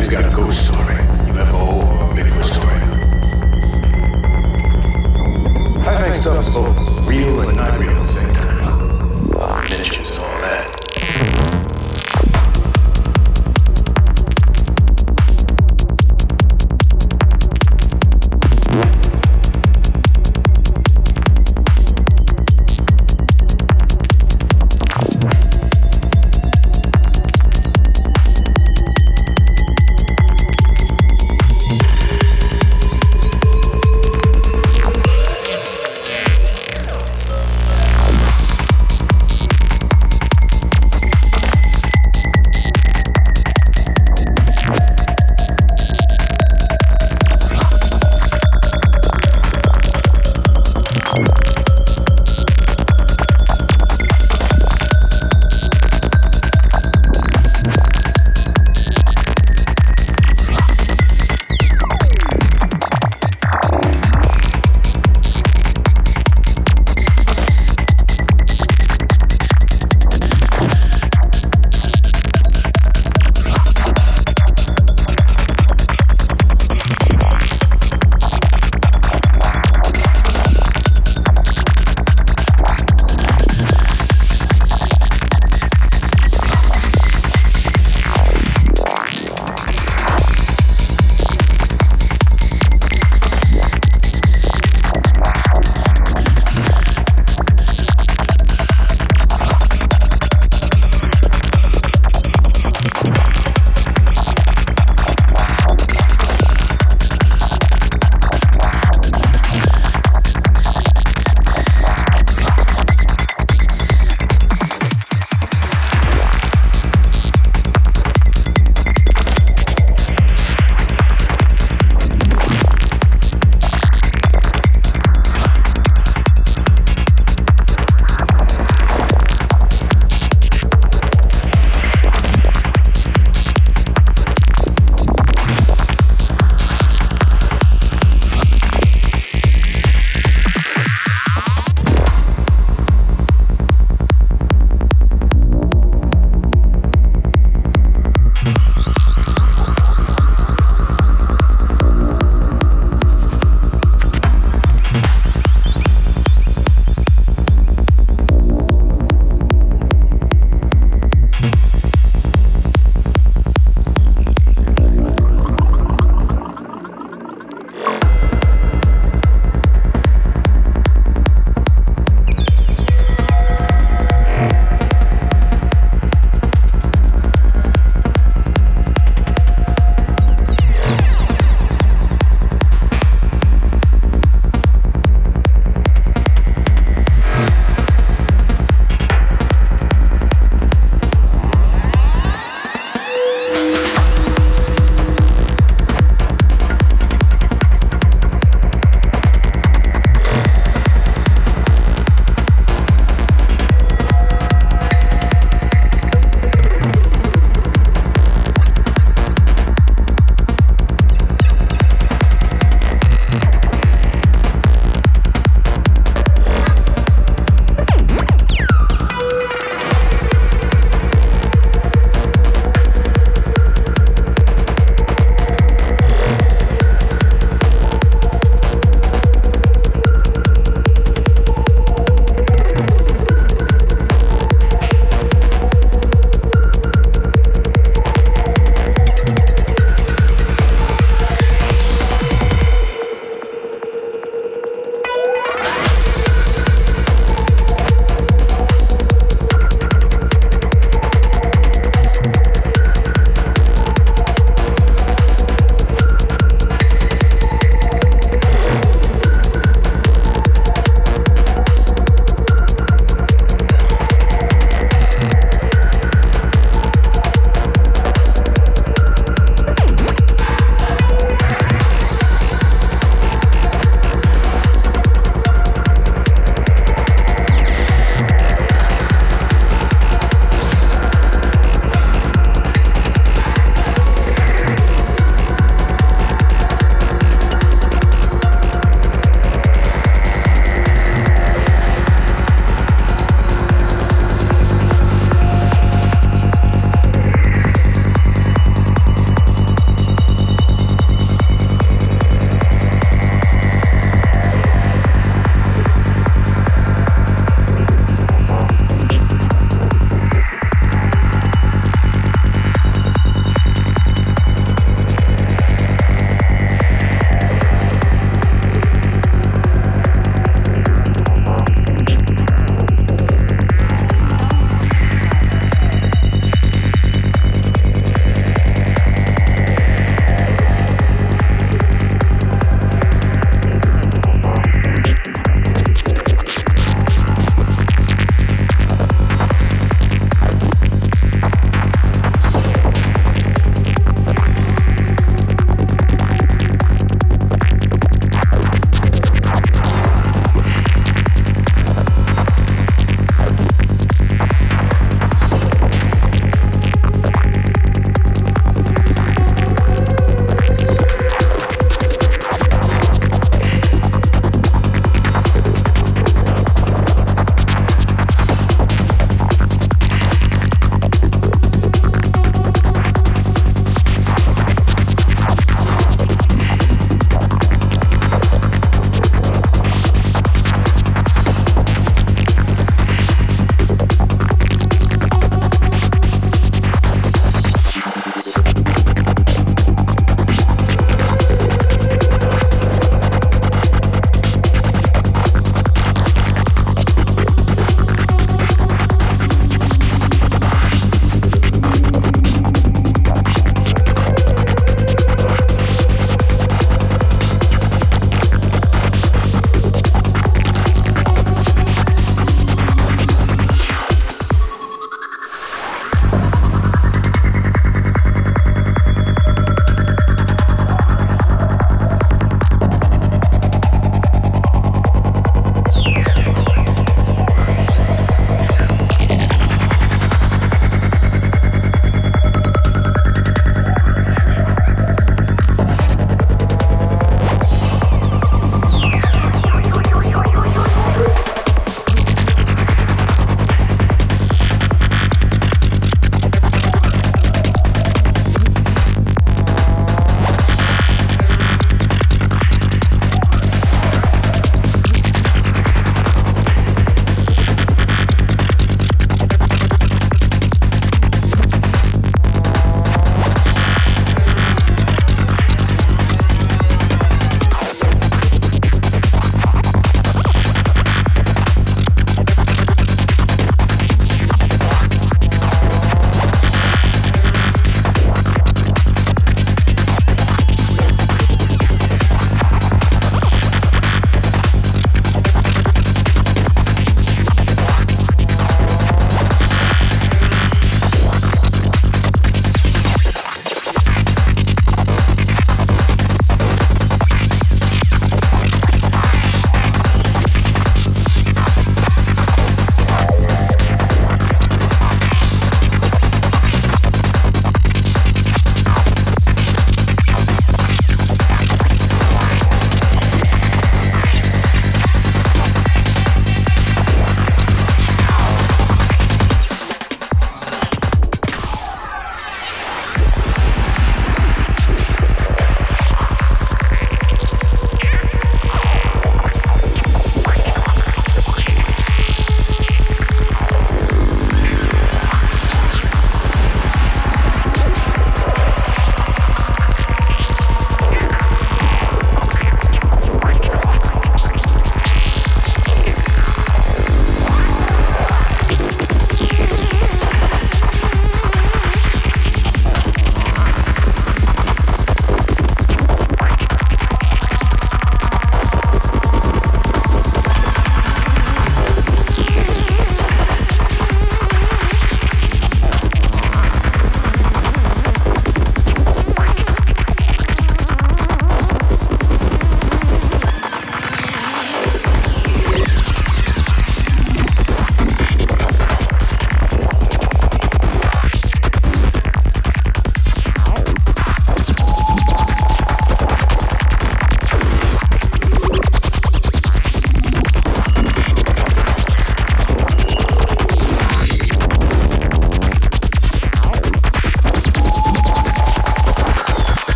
guy's got a ghost story.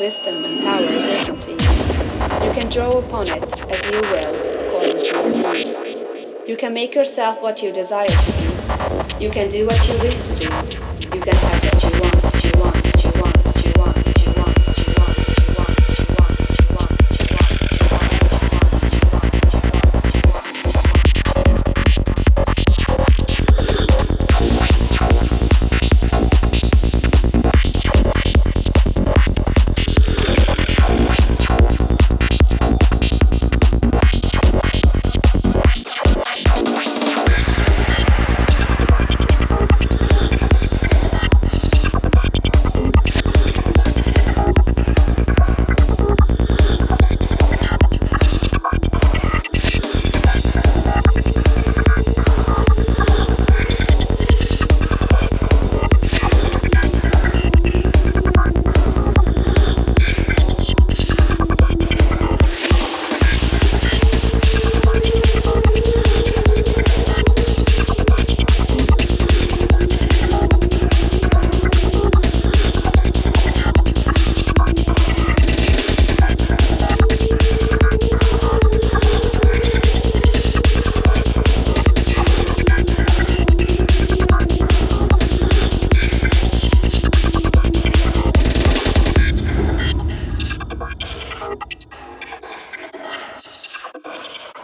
Wisdom and power is you. You can draw upon it as you will, according to your needs. You can make yourself what you desire to be. You can do what you wish to do.